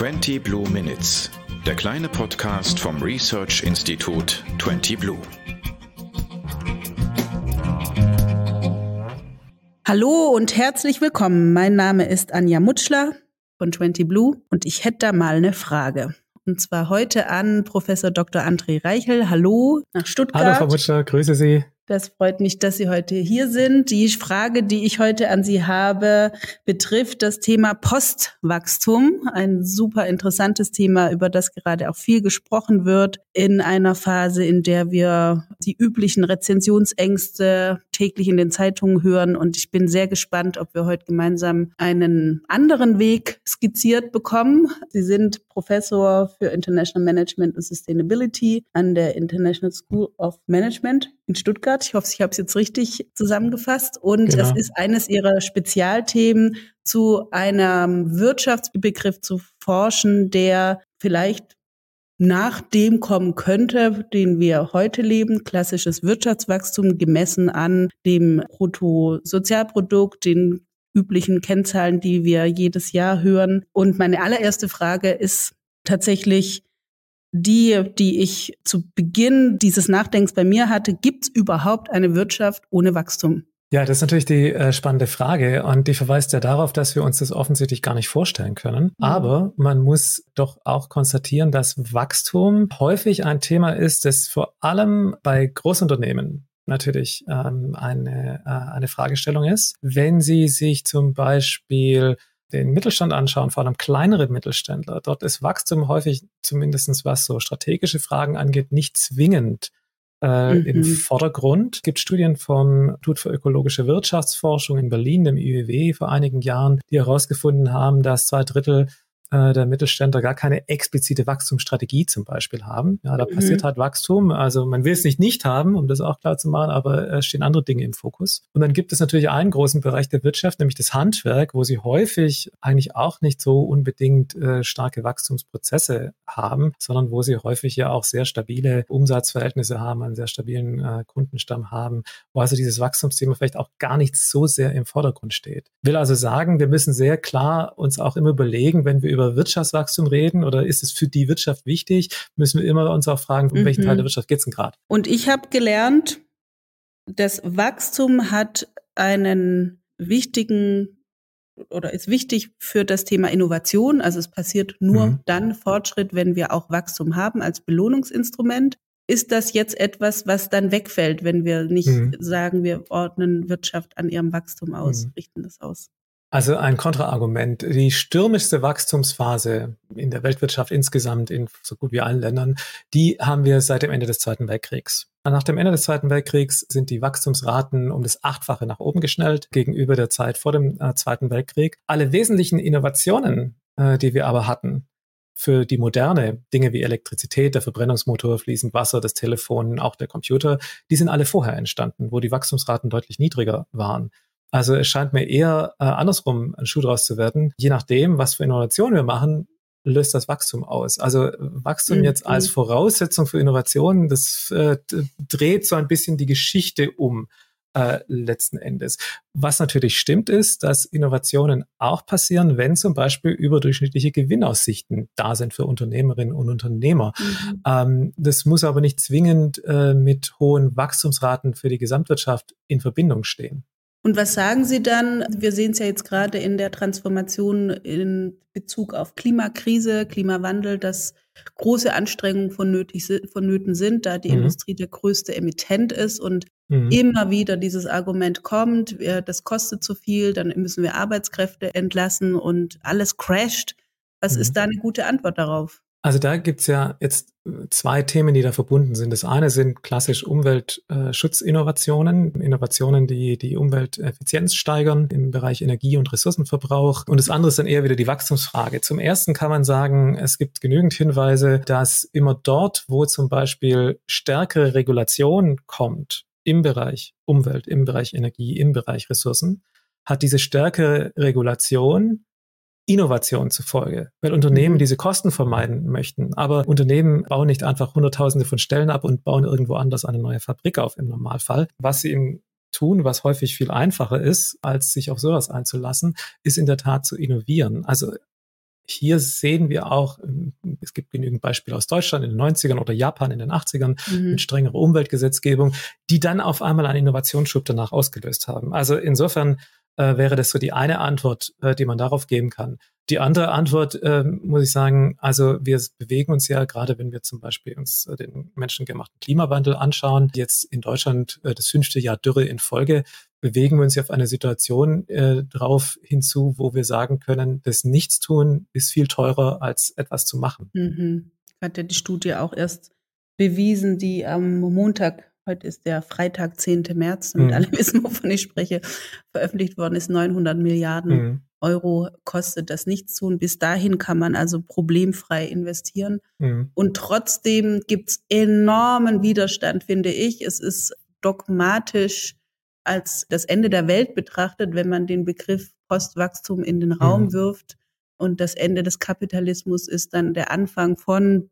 20 Blue Minutes, der kleine Podcast vom Research Institut 20 Blue. Hallo und herzlich willkommen. Mein Name ist Anja Mutschler von 20 Blue und ich hätte da mal eine Frage. Und zwar heute an Professor Dr. André Reichel. Hallo nach Stuttgart. Hallo Frau Mutschler, grüße Sie. Das freut mich, dass Sie heute hier sind. Die Frage, die ich heute an Sie habe, betrifft das Thema Postwachstum. Ein super interessantes Thema, über das gerade auch viel gesprochen wird in einer Phase, in der wir die üblichen Rezensionsängste täglich in den Zeitungen hören. Und ich bin sehr gespannt, ob wir heute gemeinsam einen anderen Weg skizziert bekommen. Sie sind Professor für International Management and Sustainability an der International School of Management in Stuttgart. Ich hoffe, ich habe es jetzt richtig zusammengefasst. Und genau. es ist eines Ihrer Spezialthemen, zu einem Wirtschaftsbegriff zu forschen, der vielleicht nach dem kommen könnte, den wir heute leben, klassisches Wirtschaftswachstum gemessen an dem Bruttosozialprodukt, den üblichen Kennzahlen, die wir jedes Jahr hören. Und meine allererste Frage ist tatsächlich, die, die ich zu Beginn dieses Nachdenkens bei mir hatte, gibt es überhaupt eine Wirtschaft ohne Wachstum? Ja, das ist natürlich die äh, spannende Frage und die verweist ja darauf, dass wir uns das offensichtlich gar nicht vorstellen können. Mhm. Aber man muss doch auch konstatieren, dass Wachstum häufig ein Thema ist, das vor allem bei Großunternehmen natürlich ähm, eine, äh, eine Fragestellung ist. Wenn Sie sich zum Beispiel den Mittelstand anschauen, vor allem kleinere Mittelständler, dort ist Wachstum häufig, zumindestens was so strategische Fragen angeht, nicht zwingend äh, mhm. im Vordergrund. Es gibt Studien vom Institut für ökologische Wirtschaftsforschung in Berlin, dem IWW, vor einigen Jahren, die herausgefunden haben, dass zwei Drittel äh, der Mittelständler gar keine explizite Wachstumsstrategie zum Beispiel haben. Ja, da mhm. passiert halt Wachstum. Also man will es nicht nicht haben, um das auch klar zu machen, aber es stehen andere Dinge im Fokus. Und dann gibt es natürlich einen großen Bereich der Wirtschaft, nämlich das Handwerk, wo sie häufig eigentlich auch nicht so unbedingt äh, starke Wachstumsprozesse haben, sondern wo sie häufig ja auch sehr stabile Umsatzverhältnisse haben, einen sehr stabilen äh, Kundenstamm haben, wo also dieses Wachstumsthema vielleicht auch gar nicht so sehr im Vordergrund steht. Will also sagen, wir müssen sehr klar uns auch immer überlegen, wenn wir über über Wirtschaftswachstum reden oder ist es für die Wirtschaft wichtig? Müssen wir immer uns auch fragen, um mhm. welchen Teil der Wirtschaft geht es denn gerade? Und ich habe gelernt, das Wachstum hat einen wichtigen oder ist wichtig für das Thema Innovation. Also es passiert nur mhm. dann Fortschritt, wenn wir auch Wachstum haben als Belohnungsinstrument. Ist das jetzt etwas, was dann wegfällt, wenn wir nicht mhm. sagen, wir ordnen Wirtschaft an ihrem Wachstum aus, mhm. richten das aus? Also ein Kontraargument. Die stürmischste Wachstumsphase in der Weltwirtschaft insgesamt in so gut wie allen Ländern, die haben wir seit dem Ende des Zweiten Weltkriegs. Nach dem Ende des Zweiten Weltkriegs sind die Wachstumsraten um das Achtfache nach oben geschnellt gegenüber der Zeit vor dem äh, Zweiten Weltkrieg. Alle wesentlichen Innovationen, äh, die wir aber hatten, für die moderne Dinge wie Elektrizität, der Verbrennungsmotor, fließend Wasser, das Telefon, auch der Computer, die sind alle vorher entstanden, wo die Wachstumsraten deutlich niedriger waren. Also es scheint mir eher äh, andersrum ein Schuh draus zu werden. Je nachdem, was für Innovationen wir machen, löst das Wachstum aus. Also Wachstum mhm. jetzt als Voraussetzung für Innovationen, das äh, dreht so ein bisschen die Geschichte um. Äh, letzten Endes. Was natürlich stimmt, ist, dass Innovationen auch passieren, wenn zum Beispiel überdurchschnittliche Gewinnaussichten da sind für Unternehmerinnen und Unternehmer. Mhm. Ähm, das muss aber nicht zwingend äh, mit hohen Wachstumsraten für die Gesamtwirtschaft in Verbindung stehen. Und was sagen Sie dann? Wir sehen es ja jetzt gerade in der Transformation in Bezug auf Klimakrise, Klimawandel, dass große Anstrengungen vonnöten sind, da die mhm. Industrie der größte Emittent ist und mhm. immer wieder dieses Argument kommt, das kostet zu viel, dann müssen wir Arbeitskräfte entlassen und alles crasht. Was mhm. ist da eine gute Antwort darauf? Also da gibt's ja jetzt äh, zwei Themen, die da verbunden sind. Das eine sind klassisch Umweltschutzinnovationen, Innovationen, die die Umwelteffizienz steigern im Bereich Energie- und Ressourcenverbrauch. Und das andere ist dann eher wieder die Wachstumsfrage. Zum ersten kann man sagen, es gibt genügend Hinweise, dass immer dort, wo zum Beispiel stärkere Regulation kommt im Bereich Umwelt, im Bereich Energie, im Bereich Ressourcen, hat diese stärkere Regulation Innovation zufolge, weil Unternehmen mhm. diese Kosten vermeiden möchten. Aber Unternehmen bauen nicht einfach Hunderttausende von Stellen ab und bauen irgendwo anders eine neue Fabrik auf im Normalfall. Was sie im tun, was häufig viel einfacher ist, als sich auf sowas einzulassen, ist in der Tat zu innovieren. Also hier sehen wir auch, ähm, es gibt genügend Beispiele aus Deutschland in den 90ern oder Japan in den 80ern mhm. mit strengerer Umweltgesetzgebung, die dann auf einmal einen Innovationsschub danach ausgelöst haben. Also insofern äh, wäre das so die eine Antwort, äh, die man darauf geben kann. Die andere Antwort, äh, muss ich sagen, also wir bewegen uns ja, gerade wenn wir zum Beispiel uns äh, den menschengemachten Klimawandel anschauen, jetzt in Deutschland äh, das fünfte Jahr Dürre in Folge, bewegen wir uns ja auf eine Situation äh, drauf hinzu, wo wir sagen können, das Nichtstun ist viel teurer als etwas zu machen. Mhm. Hat ja die Studie auch erst bewiesen, die am Montag, heute ist der Freitag, 10. März, damit mhm. alle wissen, wovon ich spreche, veröffentlicht worden ist, 900 Milliarden mhm. Euro kostet das Nichtstun. Bis dahin kann man also problemfrei investieren. Mhm. Und trotzdem gibt's enormen Widerstand, finde ich. Es ist dogmatisch als das Ende der Welt betrachtet, wenn man den Begriff Postwachstum in den Raum mhm. wirft. Und das Ende des Kapitalismus ist dann der Anfang von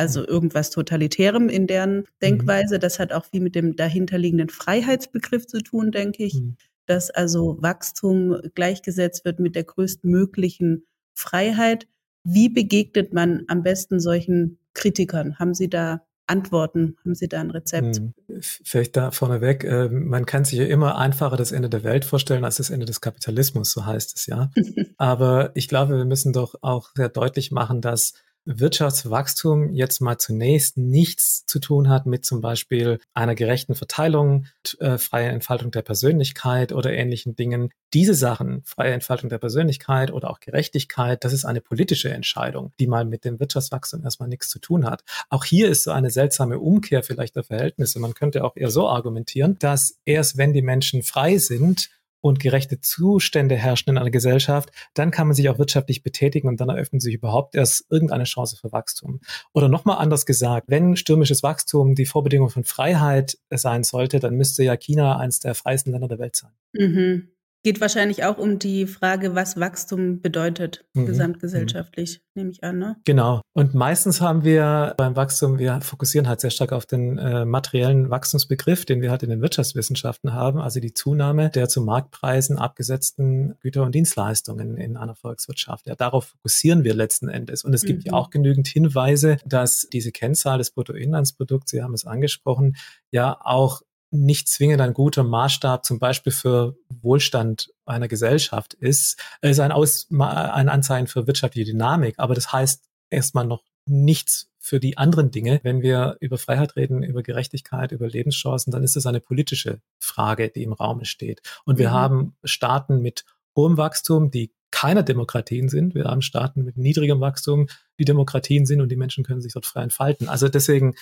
also irgendwas Totalitärem in deren mhm. Denkweise. Das hat auch viel mit dem dahinterliegenden Freiheitsbegriff zu tun, denke ich. Mhm dass also Wachstum gleichgesetzt wird mit der größtmöglichen Freiheit. Wie begegnet man am besten solchen Kritikern? Haben Sie da Antworten? Haben Sie da ein Rezept? Vielleicht da vorneweg, äh, man kann sich ja immer einfacher das Ende der Welt vorstellen als das Ende des Kapitalismus, so heißt es ja. Aber ich glaube, wir müssen doch auch sehr deutlich machen, dass Wirtschaftswachstum jetzt mal zunächst nichts zu tun hat mit zum Beispiel einer gerechten Verteilung, äh, freie Entfaltung der Persönlichkeit oder ähnlichen Dingen. Diese Sachen, freie Entfaltung der Persönlichkeit oder auch Gerechtigkeit, das ist eine politische Entscheidung, die mal mit dem Wirtschaftswachstum erstmal nichts zu tun hat. Auch hier ist so eine seltsame Umkehr vielleicht der Verhältnisse. Man könnte auch eher so argumentieren, dass erst wenn die Menschen frei sind, und gerechte Zustände herrschen in einer Gesellschaft, dann kann man sich auch wirtschaftlich betätigen und dann eröffnet sich überhaupt erst irgendeine Chance für Wachstum. Oder nochmal anders gesagt, wenn stürmisches Wachstum die Vorbedingung von Freiheit sein sollte, dann müsste ja China eines der freiesten Länder der Welt sein. Mhm. Geht wahrscheinlich auch um die Frage, was Wachstum bedeutet, mhm. gesamtgesellschaftlich, mhm. nehme ich an. Ne? Genau. Und meistens haben wir beim Wachstum, wir fokussieren halt sehr stark auf den äh, materiellen Wachstumsbegriff, den wir halt in den Wirtschaftswissenschaften haben, also die Zunahme der zu Marktpreisen abgesetzten Güter und Dienstleistungen in einer Volkswirtschaft. Ja, darauf fokussieren wir letzten Endes. Und es gibt mhm. ja auch genügend Hinweise, dass diese Kennzahl des Bruttoinlandsprodukts, Sie haben es angesprochen, ja auch nicht zwingend ein guter Maßstab zum Beispiel für Wohlstand einer Gesellschaft ist, ist ein, Aus, ein Anzeichen für wirtschaftliche Dynamik. Aber das heißt erstmal noch nichts für die anderen Dinge. Wenn wir über Freiheit reden, über Gerechtigkeit, über Lebenschancen, dann ist es eine politische Frage, die im Raum steht. Und wir mhm. haben Staaten mit hohem Wachstum, die keine Demokratien sind. Wir haben Staaten mit niedrigem Wachstum, die Demokratien sind und die Menschen können sich dort frei entfalten. Also deswegen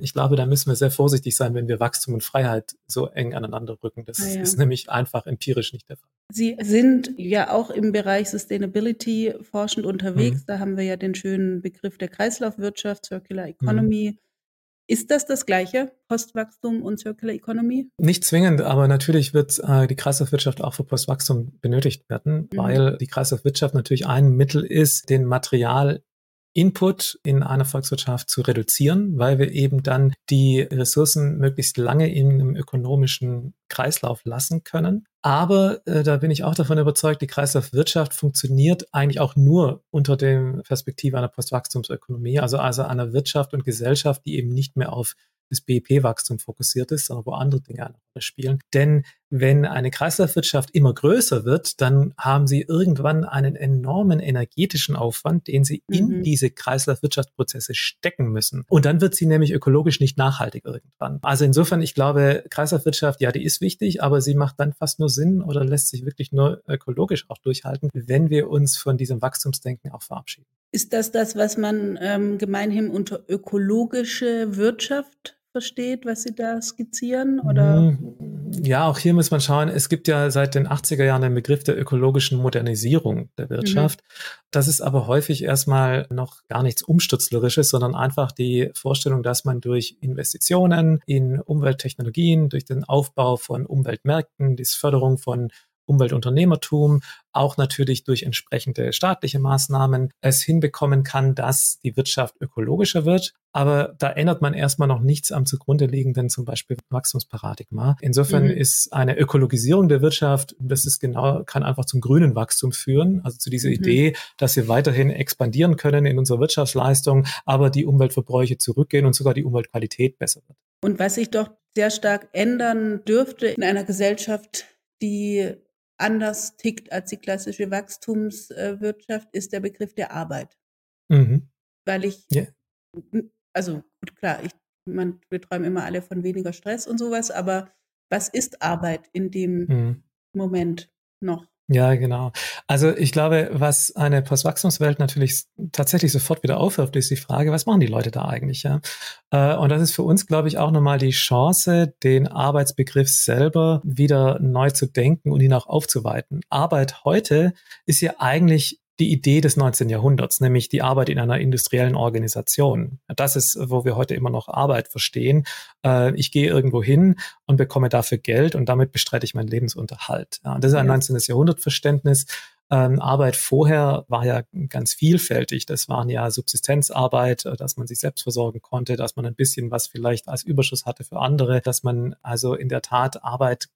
ich glaube, da müssen wir sehr vorsichtig sein, wenn wir Wachstum und Freiheit so eng aneinander rücken. Das ah, ja. ist nämlich einfach empirisch nicht der Fall. Sie sind ja auch im Bereich Sustainability forschend unterwegs. Mhm. Da haben wir ja den schönen Begriff der Kreislaufwirtschaft, Circular Economy. Mhm. Ist das das gleiche, Postwachstum und Circular Economy? Nicht zwingend, aber natürlich wird äh, die Kreislaufwirtschaft auch für Postwachstum benötigt werden, mhm. weil die Kreislaufwirtschaft natürlich ein Mittel ist, den Material Input in einer Volkswirtschaft zu reduzieren, weil wir eben dann die Ressourcen möglichst lange in einem ökonomischen Kreislauf lassen können. Aber äh, da bin ich auch davon überzeugt, die Kreislaufwirtschaft funktioniert eigentlich auch nur unter der Perspektive einer Postwachstumsökonomie, also, also einer Wirtschaft und Gesellschaft, die eben nicht mehr auf das BIP-Wachstum fokussiert ist, sondern wo andere Dinge eine Rolle spielen. Denn wenn eine Kreislaufwirtschaft immer größer wird, dann haben sie irgendwann einen enormen energetischen Aufwand, den sie mhm. in diese Kreislaufwirtschaftsprozesse stecken müssen. Und dann wird sie nämlich ökologisch nicht nachhaltig irgendwann. Also insofern, ich glaube, Kreislaufwirtschaft, ja, die ist wichtig, aber sie macht dann fast nur Sinn oder lässt sich wirklich nur ökologisch auch durchhalten, wenn wir uns von diesem Wachstumsdenken auch verabschieden. Ist das das, was man ähm, gemeinhin unter ökologische Wirtschaft versteht, was Sie da skizzieren? Oder? Mhm. Ja, auch hier muss man schauen. Es gibt ja seit den 80er Jahren den Begriff der ökologischen Modernisierung der Wirtschaft. Mhm. Das ist aber häufig erstmal noch gar nichts Umstutzlerisches, sondern einfach die Vorstellung, dass man durch Investitionen in Umwelttechnologien, durch den Aufbau von Umweltmärkten, die Förderung von Umweltunternehmertum, auch natürlich durch entsprechende staatliche Maßnahmen es hinbekommen kann, dass die Wirtschaft ökologischer wird. Aber da ändert man erstmal noch nichts am zugrunde liegenden, zum Beispiel Wachstumsparadigma. Insofern mhm. ist eine Ökologisierung der Wirtschaft, das ist genau, kann einfach zum grünen Wachstum führen. Also zu dieser mhm. Idee, dass wir weiterhin expandieren können in unserer Wirtschaftsleistung, aber die Umweltverbräuche zurückgehen und sogar die Umweltqualität besser wird. Und was sich doch sehr stark ändern dürfte in einer Gesellschaft, die anders tickt als die klassische Wachstumswirtschaft, ist der Begriff der Arbeit. Mhm. Weil ich, yeah. also gut, klar, ich, man, wir träumen immer alle von weniger Stress und sowas, aber was ist Arbeit in dem mhm. Moment noch? Ja, genau. Also ich glaube, was eine Postwachstumswelt natürlich tatsächlich sofort wieder aufwirft, ist die Frage, was machen die Leute da eigentlich? Ja? Äh, und das ist für uns, glaube ich, auch nochmal die Chance, den Arbeitsbegriff selber wieder neu zu denken und ihn auch aufzuweiten. Arbeit heute ist ja eigentlich die Idee des 19. Jahrhunderts, nämlich die Arbeit in einer industriellen Organisation. Das ist, wo wir heute immer noch Arbeit verstehen. Äh, ich gehe irgendwo hin und bekomme dafür Geld und damit bestreite ich meinen Lebensunterhalt. Das ist ein 19. Jahrhundertverständnis. Ähm, Arbeit vorher war ja ganz vielfältig. Das waren ja Subsistenzarbeit, äh, dass man sich selbst versorgen konnte, dass man ein bisschen was vielleicht als Überschuss hatte für andere, dass man also in der Tat Arbeit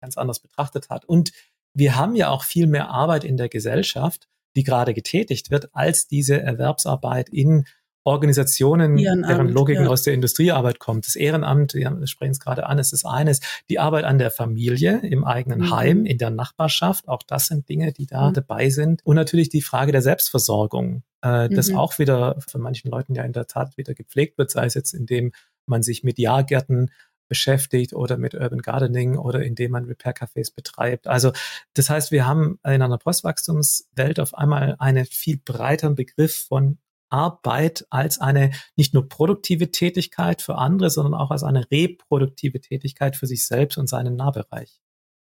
ganz anders betrachtet hat. Und wir haben ja auch viel mehr Arbeit in der Gesellschaft die gerade getätigt wird, als diese Erwerbsarbeit in Organisationen, Ehrenamt, deren Logiken ja. aus der Industriearbeit kommt. Das Ehrenamt, wir sprechen es gerade an, es ist eines. Die Arbeit an der Familie, im eigenen mhm. Heim, in der Nachbarschaft, auch das sind Dinge, die da mhm. dabei sind. Und natürlich die Frage der Selbstversorgung, äh, das mhm. auch wieder von manchen Leuten ja in der Tat wieder gepflegt wird, sei es jetzt indem man sich mit Jahrgärten beschäftigt oder mit Urban Gardening oder indem man Repair-Cafés betreibt. Also das heißt, wir haben in einer Postwachstumswelt auf einmal einen viel breiteren Begriff von Arbeit als eine nicht nur produktive Tätigkeit für andere, sondern auch als eine reproduktive Tätigkeit für sich selbst und seinen Nahbereich.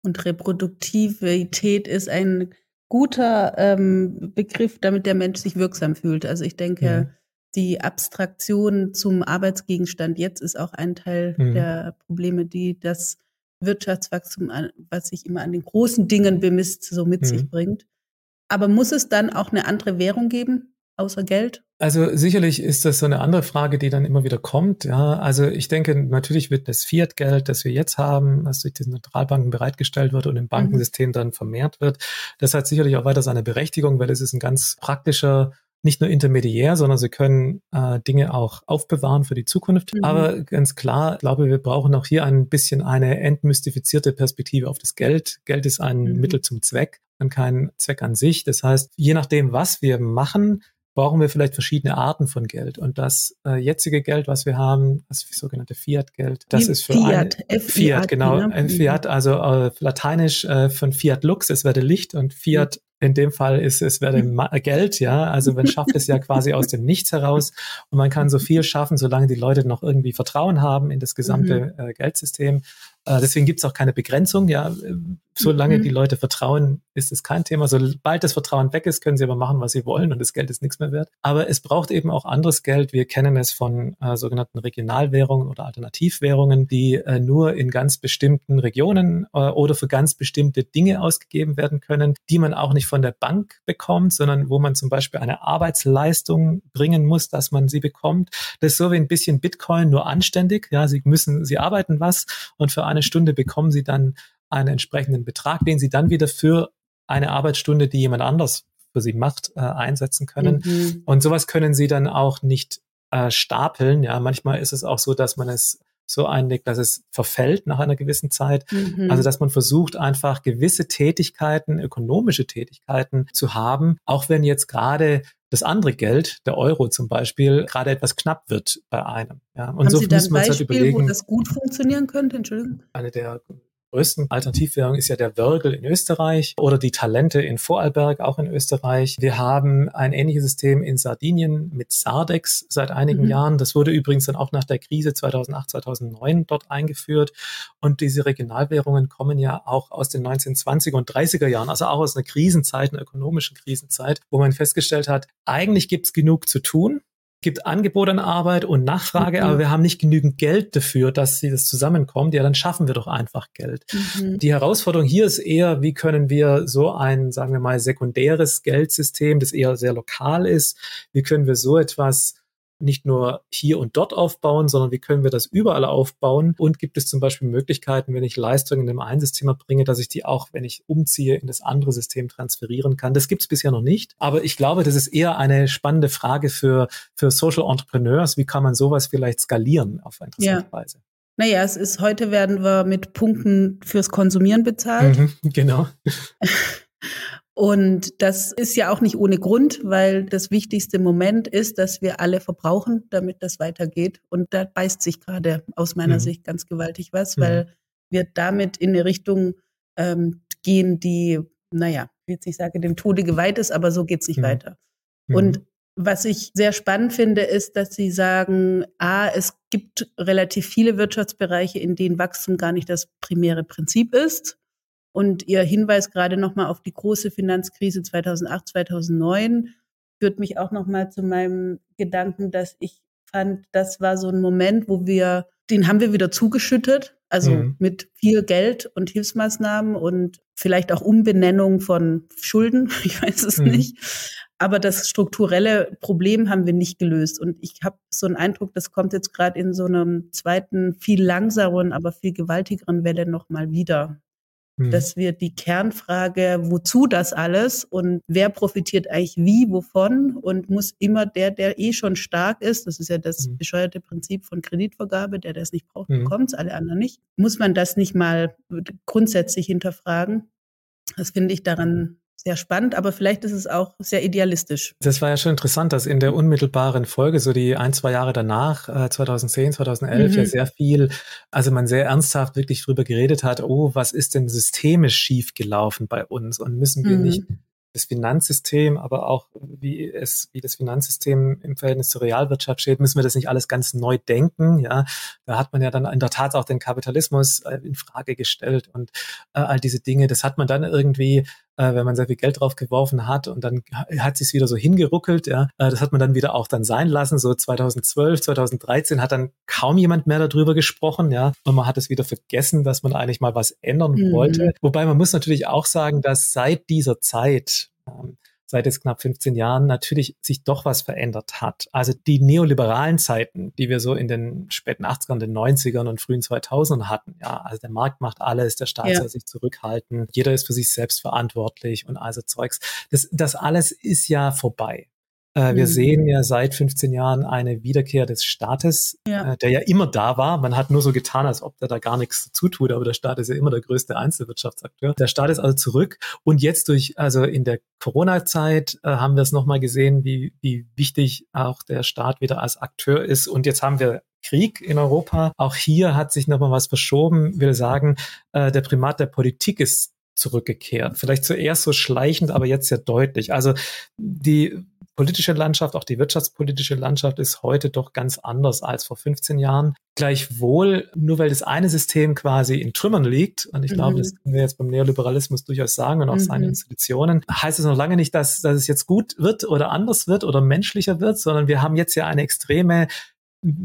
Und Reproduktivität ist ein guter ähm, Begriff, damit der Mensch sich wirksam fühlt. Also ich denke, mhm die Abstraktion zum Arbeitsgegenstand jetzt ist auch ein Teil mhm. der Probleme, die das Wirtschaftswachstum, was sich immer an den großen Dingen bemisst, so mit mhm. sich bringt. Aber muss es dann auch eine andere Währung geben, außer Geld? Also sicherlich ist das so eine andere Frage, die dann immer wieder kommt. Ja, also ich denke, natürlich wird das Fiat-Geld, das wir jetzt haben, das durch die Zentralbanken bereitgestellt wird und im mhm. Bankensystem mhm. dann vermehrt wird, das hat sicherlich auch weiter seine Berechtigung, weil es ist ein ganz praktischer nicht nur intermediär, sondern sie können äh, Dinge auch aufbewahren für die Zukunft. Mhm. Aber ganz klar, ich glaube, wir brauchen auch hier ein bisschen eine entmystifizierte Perspektive auf das Geld. Geld ist ein mhm. Mittel zum Zweck und kein Zweck an sich. Das heißt, je nachdem, was wir machen, brauchen wir vielleicht verschiedene Arten von Geld. Und das äh, jetzige Geld, was wir haben, das sogenannte Fiat-Geld, das ist für Fiat, eine, Fiat, genau, ne? ein Fiat, also äh, lateinisch äh, von Fiat Lux, es werde Licht und Fiat in dem Fall ist es werde Geld, ja. Also man schafft es ja quasi aus dem Nichts heraus und man kann so viel schaffen, solange die Leute noch irgendwie Vertrauen haben in das gesamte mhm. äh, Geldsystem. Äh, deswegen gibt es auch keine Begrenzung, ja. Solange mhm. die Leute vertrauen, ist es kein Thema. Sobald das Vertrauen weg ist, können sie aber machen, was sie wollen und das Geld ist nichts mehr wert. Aber es braucht eben auch anderes Geld. Wir kennen es von äh, sogenannten Regionalwährungen oder Alternativwährungen, die äh, nur in ganz bestimmten Regionen äh, oder für ganz bestimmte Dinge ausgegeben werden können, die man auch nicht von der Bank bekommt, sondern wo man zum Beispiel eine Arbeitsleistung bringen muss, dass man sie bekommt. Das ist so wie ein bisschen Bitcoin, nur anständig. Ja, sie müssen, sie arbeiten was und für eine Stunde bekommen sie dann einen entsprechenden Betrag, den sie dann wieder für eine Arbeitsstunde, die jemand anders für sie macht, äh, einsetzen können. Mhm. Und sowas können sie dann auch nicht äh, stapeln. Ja, manchmal ist es auch so, dass man es so einlegt, dass es verfällt nach einer gewissen Zeit. Mhm. Also dass man versucht, einfach gewisse Tätigkeiten, ökonomische Tätigkeiten zu haben, auch wenn jetzt gerade das andere Geld, der Euro zum Beispiel, gerade etwas knapp wird bei einem. Ja, und Haben so Sie da ein halt Beispiel, wo das gut funktionieren könnte? Entschuldigung. Eine der größten Alternativwährung ist ja der Wörgl in Österreich oder die Talente in Vorarlberg, auch in Österreich. Wir haben ein ähnliches System in Sardinien mit Sardex seit einigen mhm. Jahren. Das wurde übrigens dann auch nach der Krise 2008, 2009 dort eingeführt. Und diese Regionalwährungen kommen ja auch aus den 1920er und 30er Jahren, also auch aus einer Krisenzeit, einer ökonomischen Krisenzeit, wo man festgestellt hat, eigentlich gibt es genug zu tun. Gibt Angebot an Arbeit und Nachfrage, mhm. aber wir haben nicht genügend Geld dafür, dass sie das zusammenkommt. Ja, dann schaffen wir doch einfach Geld. Mhm. Die Herausforderung hier ist eher, wie können wir so ein, sagen wir mal, sekundäres Geldsystem, das eher sehr lokal ist, wie können wir so etwas nicht nur hier und dort aufbauen, sondern wie können wir das überall aufbauen? Und gibt es zum Beispiel Möglichkeiten, wenn ich Leistungen in dem einen System erbringe, dass ich die auch, wenn ich umziehe, in das andere System transferieren kann? Das gibt es bisher noch nicht. Aber ich glaube, das ist eher eine spannende Frage für, für Social Entrepreneurs. Wie kann man sowas vielleicht skalieren auf eine interessante ja. Weise? Naja, es ist, heute werden wir mit Punkten fürs Konsumieren bezahlt. Mhm, genau. Und das ist ja auch nicht ohne Grund, weil das wichtigste Moment ist, dass wir alle verbrauchen, damit das weitergeht. Und da beißt sich gerade aus meiner mhm. Sicht ganz gewaltig was, mhm. weil wir damit in eine Richtung ähm, gehen, die, naja, wie jetzt ich sage, dem Tode geweiht ist, aber so geht's nicht mhm. weiter. Mhm. Und was ich sehr spannend finde, ist, dass Sie sagen, a, es gibt relativ viele Wirtschaftsbereiche, in denen Wachstum gar nicht das primäre Prinzip ist. Und Ihr Hinweis gerade nochmal auf die große Finanzkrise 2008, 2009 führt mich auch nochmal zu meinem Gedanken, dass ich fand, das war so ein Moment, wo wir, den haben wir wieder zugeschüttet, also mhm. mit viel Geld und Hilfsmaßnahmen und vielleicht auch Umbenennung von Schulden, ich weiß es mhm. nicht. Aber das strukturelle Problem haben wir nicht gelöst. Und ich habe so einen Eindruck, das kommt jetzt gerade in so einem zweiten, viel langsameren, aber viel gewaltigeren Welle nochmal wieder. Mhm. dass wir die Kernfrage, wozu das alles und wer profitiert eigentlich wie, wovon und muss immer der, der eh schon stark ist, das ist ja das mhm. bescheuerte Prinzip von Kreditvergabe, der, der es nicht braucht, mhm. bekommt es, alle anderen nicht, muss man das nicht mal grundsätzlich hinterfragen. Das finde ich daran sehr spannend, aber vielleicht ist es auch sehr idealistisch. Das war ja schon interessant, dass in der unmittelbaren Folge, so die ein, zwei Jahre danach, 2010, 2011, mhm. ja sehr viel, also man sehr ernsthaft wirklich drüber geredet hat, oh, was ist denn systemisch schiefgelaufen bei uns und müssen wir mhm. nicht das Finanzsystem, aber auch wie es, wie das Finanzsystem im Verhältnis zur Realwirtschaft steht, müssen wir das nicht alles ganz neu denken. Ja, da hat man ja dann in der Tat auch den Kapitalismus äh, in Frage gestellt und äh, all diese Dinge. Das hat man dann irgendwie äh, wenn man sehr viel Geld drauf geworfen hat und dann hat sich wieder so hingeruckelt, ja. Äh, das hat man dann wieder auch dann sein lassen. So 2012, 2013 hat dann kaum jemand mehr darüber gesprochen, ja. Und man hat es wieder vergessen, dass man eigentlich mal was ändern mhm. wollte. Wobei man muss natürlich auch sagen, dass seit dieser Zeit, ähm, seit jetzt knapp 15 Jahren natürlich sich doch was verändert hat. Also die neoliberalen Zeiten, die wir so in den späten 80ern, den 90ern und frühen 2000ern hatten, ja, also der Markt macht alles, der Staat ja. soll sich zurückhalten, jeder ist für sich selbst verantwortlich und also Zeugs. Das, das alles ist ja vorbei. Äh, wir mhm. sehen ja seit 15 Jahren eine Wiederkehr des Staates, ja. Äh, der ja immer da war. Man hat nur so getan, als ob der da gar nichts zu tut, aber der Staat ist ja immer der größte Einzelwirtschaftsakteur. Der Staat ist also zurück und jetzt durch, also in der Corona-Zeit äh, haben wir es nochmal gesehen, wie, wie wichtig auch der Staat wieder als Akteur ist. Und jetzt haben wir Krieg in Europa. Auch hier hat sich nochmal was verschoben. Ich will sagen, äh, der Primat der Politik ist zurückgekehrt. Vielleicht zuerst so schleichend, aber jetzt sehr deutlich. Also die politische Landschaft, auch die wirtschaftspolitische Landschaft ist heute doch ganz anders als vor 15 Jahren. Gleichwohl, nur weil das eine System quasi in Trümmern liegt, und ich mhm. glaube, das können wir jetzt beim Neoliberalismus durchaus sagen und auch mhm. seine Institutionen, heißt es noch lange nicht, dass, dass es jetzt gut wird oder anders wird oder menschlicher wird, sondern wir haben jetzt ja eine extreme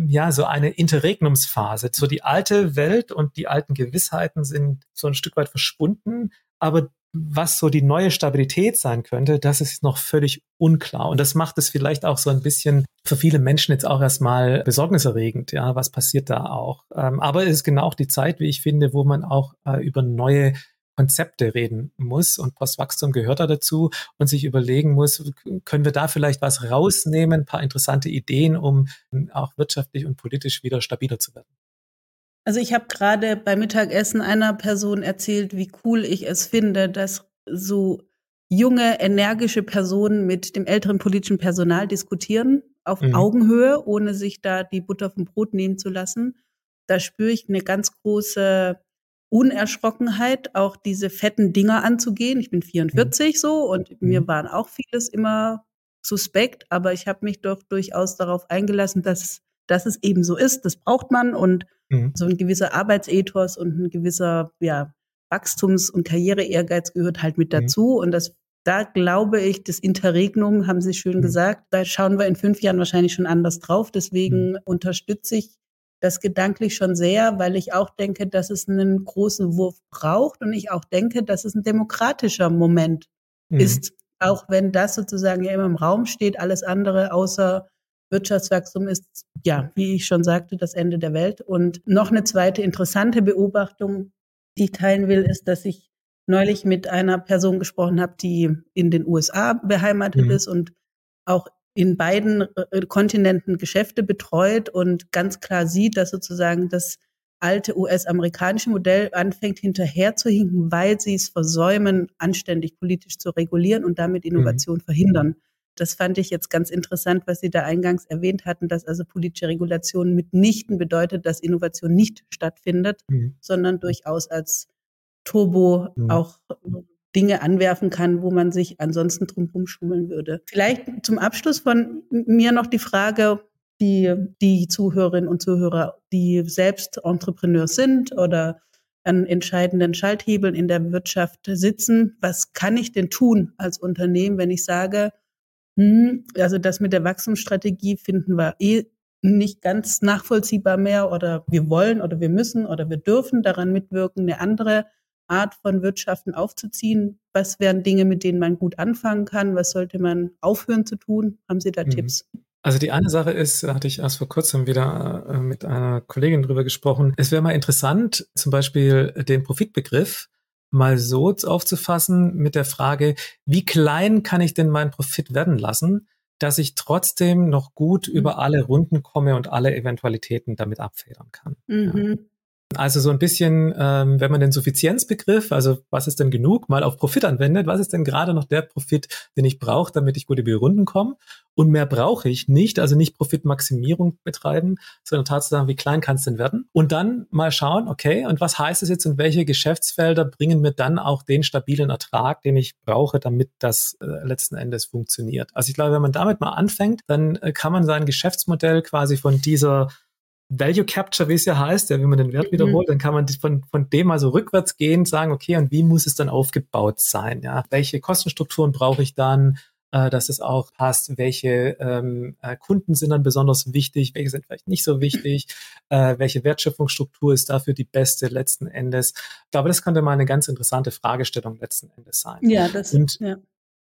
ja, so eine Interregnumsphase. So die alte Welt und die alten Gewissheiten sind so ein Stück weit verschwunden, aber was so die neue Stabilität sein könnte, das ist noch völlig unklar. Und das macht es vielleicht auch so ein bisschen für viele Menschen jetzt auch erstmal besorgniserregend. Ja, was passiert da auch? Ähm, aber es ist genau auch die Zeit, wie ich finde, wo man auch äh, über neue Konzepte reden muss und Postwachstum gehört da dazu und sich überlegen muss, können wir da vielleicht was rausnehmen, ein paar interessante Ideen, um auch wirtschaftlich und politisch wieder stabiler zu werden. Also ich habe gerade beim Mittagessen einer Person erzählt, wie cool ich es finde, dass so junge, energische Personen mit dem älteren politischen Personal diskutieren, auf mhm. Augenhöhe, ohne sich da die Butter vom Brot nehmen zu lassen. Da spüre ich eine ganz große Unerschrockenheit, auch diese fetten Dinger anzugehen. Ich bin 44 mhm. so und mhm. mir waren auch vieles immer suspekt, aber ich habe mich doch durchaus darauf eingelassen, dass, dass es eben so ist. Das braucht man und Mhm. So ein gewisser Arbeitsethos und ein gewisser ja, Wachstums- und Karriere-Ehrgeiz gehört halt mit mhm. dazu. Mhm. Und das da glaube ich, das Interregnum, haben Sie schön mhm. gesagt, da schauen wir in fünf Jahren wahrscheinlich schon anders drauf. Deswegen mhm. unterstütze ich das gedanklich schon sehr, weil ich auch denke, dass es einen großen Wurf braucht und ich auch denke, dass es ein demokratischer Moment mhm. ist, auch wenn das sozusagen ja immer im Raum steht, alles andere außer Wirtschaftswachstum ist, ja, wie ich schon sagte, das Ende der Welt. Und noch eine zweite interessante Beobachtung, die ich teilen will, ist, dass ich neulich mit einer Person gesprochen habe, die in den USA beheimatet mhm. ist und auch in beiden äh, Kontinenten Geschäfte betreut und ganz klar sieht, dass sozusagen das alte US-amerikanische Modell anfängt hinterherzuhinken, weil sie es versäumen, anständig politisch zu regulieren und damit Innovation mhm. verhindern. Das fand ich jetzt ganz interessant, was Sie da eingangs erwähnt hatten, dass also politische Regulation mitnichten bedeutet, dass Innovation nicht stattfindet, mhm. sondern durchaus als Turbo mhm. auch Dinge anwerfen kann, wo man sich ansonsten drum rumschummeln würde. Vielleicht zum Abschluss von mir noch die Frage, die die Zuhörerinnen und Zuhörer, die selbst Entrepreneur sind oder an entscheidenden Schalthebeln in der Wirtschaft sitzen. Was kann ich denn tun als Unternehmen, wenn ich sage, hm, also das mit der Wachstumsstrategie finden wir eh nicht ganz nachvollziehbar mehr oder wir wollen oder wir müssen oder wir dürfen daran mitwirken, eine andere Art von Wirtschaften aufzuziehen? Was wären Dinge, mit denen man gut anfangen kann? Was sollte man aufhören zu tun? Haben Sie da mhm. Tipps? Also die eine Sache ist, da hatte ich erst vor kurzem wieder äh, mit einer Kollegin drüber gesprochen. Es wäre mal interessant, zum Beispiel den Profitbegriff mal so aufzufassen mit der Frage, wie klein kann ich denn meinen Profit werden lassen, dass ich trotzdem noch gut mhm. über alle Runden komme und alle Eventualitäten damit abfedern kann. Mhm. Ja. Also so ein bisschen, ähm, wenn man den Suffizienzbegriff, also was ist denn genug, mal auf Profit anwendet, was ist denn gerade noch der Profit, den ich brauche, damit ich gut über Runden komme? Und mehr brauche ich nicht, also nicht Profitmaximierung betreiben, sondern tatsächlich wie klein kann es denn werden? Und dann mal schauen, okay, und was heißt es jetzt und welche Geschäftsfelder bringen mir dann auch den stabilen Ertrag, den ich brauche, damit das äh, letzten Endes funktioniert? Also ich glaube, wenn man damit mal anfängt, dann äh, kann man sein Geschäftsmodell quasi von dieser Value Capture, wie es ja heißt, ja, wie man den Wert mhm. wiederholt, dann kann man von, von dem also rückwärts gehen, sagen, okay, und wie muss es dann aufgebaut sein? Ja? Welche Kostenstrukturen brauche ich dann, äh, dass es auch passt? Welche ähm, äh, Kunden sind dann besonders wichtig? Welche sind vielleicht nicht so wichtig? Äh, welche Wertschöpfungsstruktur ist dafür die beste letzten Endes? Ich glaube, das könnte mal eine ganz interessante Fragestellung letzten Endes sein. Ja, das, und, ja.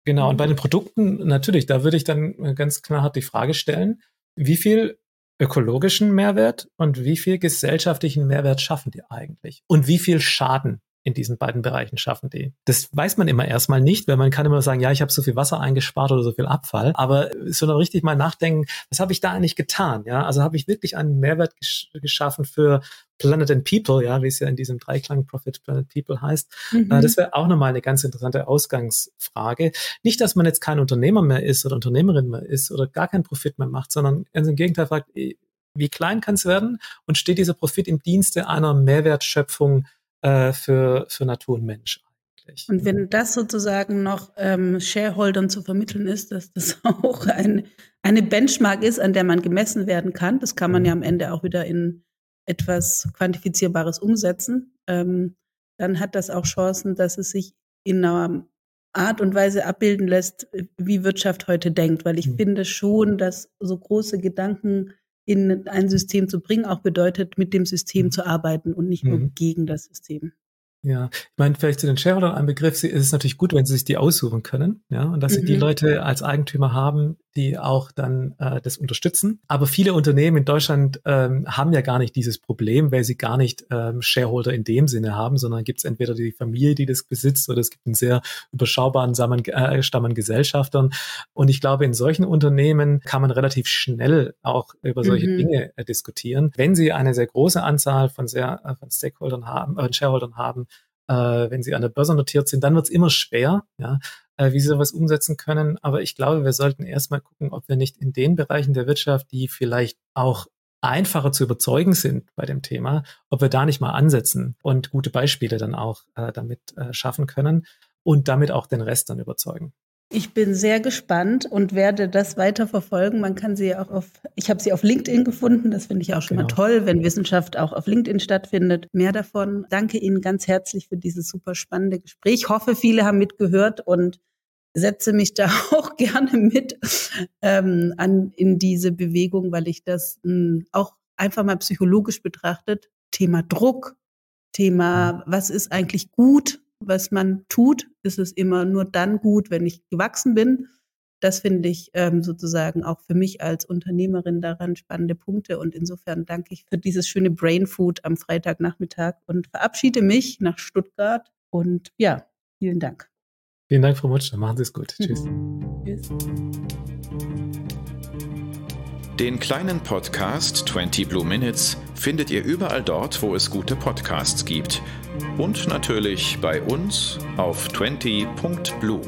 Genau, und bei den Produkten natürlich, da würde ich dann ganz klar die Frage stellen, wie viel ökologischen Mehrwert und wie viel gesellschaftlichen Mehrwert schaffen die eigentlich? Und wie viel Schaden in diesen beiden Bereichen schaffen die. Das weiß man immer erstmal nicht, weil man kann immer sagen, ja, ich habe so viel Wasser eingespart oder so viel Abfall, aber sondern richtig mal nachdenken, was habe ich da eigentlich getan? Ja, also habe ich wirklich einen Mehrwert gesch geschaffen für Planet and People, ja, wie es ja in diesem Dreiklang Profit Planet People heißt. Mhm. Äh, das wäre auch nochmal eine ganz interessante Ausgangsfrage. Nicht, dass man jetzt kein Unternehmer mehr ist oder Unternehmerin mehr ist oder gar keinen Profit mehr macht, sondern ganz im Gegenteil fragt, wie klein kann es werden und steht dieser Profit im Dienste einer Mehrwertschöpfung äh, für, für Natur und Mensch eigentlich. Und wenn das sozusagen noch ähm, Shareholdern zu vermitteln ist, dass das auch ein, eine Benchmark ist, an der man gemessen werden kann, das kann man mhm. ja am Ende auch wieder in etwas Quantifizierbares umsetzen, ähm, dann hat das auch Chancen, dass es sich in einer Art und Weise abbilden lässt, wie Wirtschaft heute denkt. Weil ich mhm. finde schon, dass so große Gedanken in ein System zu bringen, auch bedeutet, mit dem System mhm. zu arbeiten und nicht nur mhm. gegen das System. Ja, ich meine, vielleicht zu den Shareholdern ein Begriff, es ist natürlich gut, wenn sie sich die aussuchen können, ja, und dass mhm. sie die mhm. Leute als Eigentümer haben, die auch dann äh, das unterstützen. Aber viele Unternehmen in Deutschland ähm, haben ja gar nicht dieses Problem, weil sie gar nicht ähm, Shareholder in dem Sinne haben, sondern gibt es entweder die Familie, die das besitzt, oder es gibt einen sehr überschaubaren Stamm äh, Stamm an Gesellschaftern. Und ich glaube, in solchen Unternehmen kann man relativ schnell auch über solche mhm. Dinge äh, diskutieren. Wenn sie eine sehr große Anzahl von sehr äh, von Stakeholdern haben, äh, Shareholdern haben, äh, wenn sie an der Börse notiert sind, dann wird es immer schwer, ja, äh, wie sie sowas umsetzen können. Aber ich glaube, wir sollten erstmal gucken, ob wir nicht in den Bereichen der Wirtschaft, die vielleicht auch einfacher zu überzeugen sind bei dem Thema, ob wir da nicht mal ansetzen und gute Beispiele dann auch äh, damit äh, schaffen können und damit auch den Rest dann überzeugen. Ich bin sehr gespannt und werde das weiter verfolgen. Man kann sie auch auf, ich habe sie auf LinkedIn gefunden. Das finde ich auch schon genau. mal toll, wenn Wissenschaft auch auf LinkedIn stattfindet. Mehr davon. Danke Ihnen ganz herzlich für dieses super spannende Gespräch. Ich hoffe, viele haben mitgehört und setze mich da auch gerne mit ähm, an in diese Bewegung, weil ich das mh, hm, auch einfach mal psychologisch betrachtet, Thema Druck, Thema, mhm. was ist eigentlich gut, was man tut, ist es immer nur dann gut, wenn ich gewachsen bin. Das finde ich ähm, sozusagen auch für mich als Unternehmerin daran spannende Punkte. Und insofern danke ich für dieses schöne Brain Food am Freitagnachmittag und verabschiede mich nach Stuttgart. Und ja, vielen Dank. Vielen Dank, Frau Mutschner. Machen Sie es gut. Tschüss. Tschüss. Den kleinen Podcast 20 Blue Minutes findet ihr überall dort, wo es gute Podcasts gibt. Und natürlich bei uns auf 20.blue.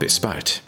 Bis bald.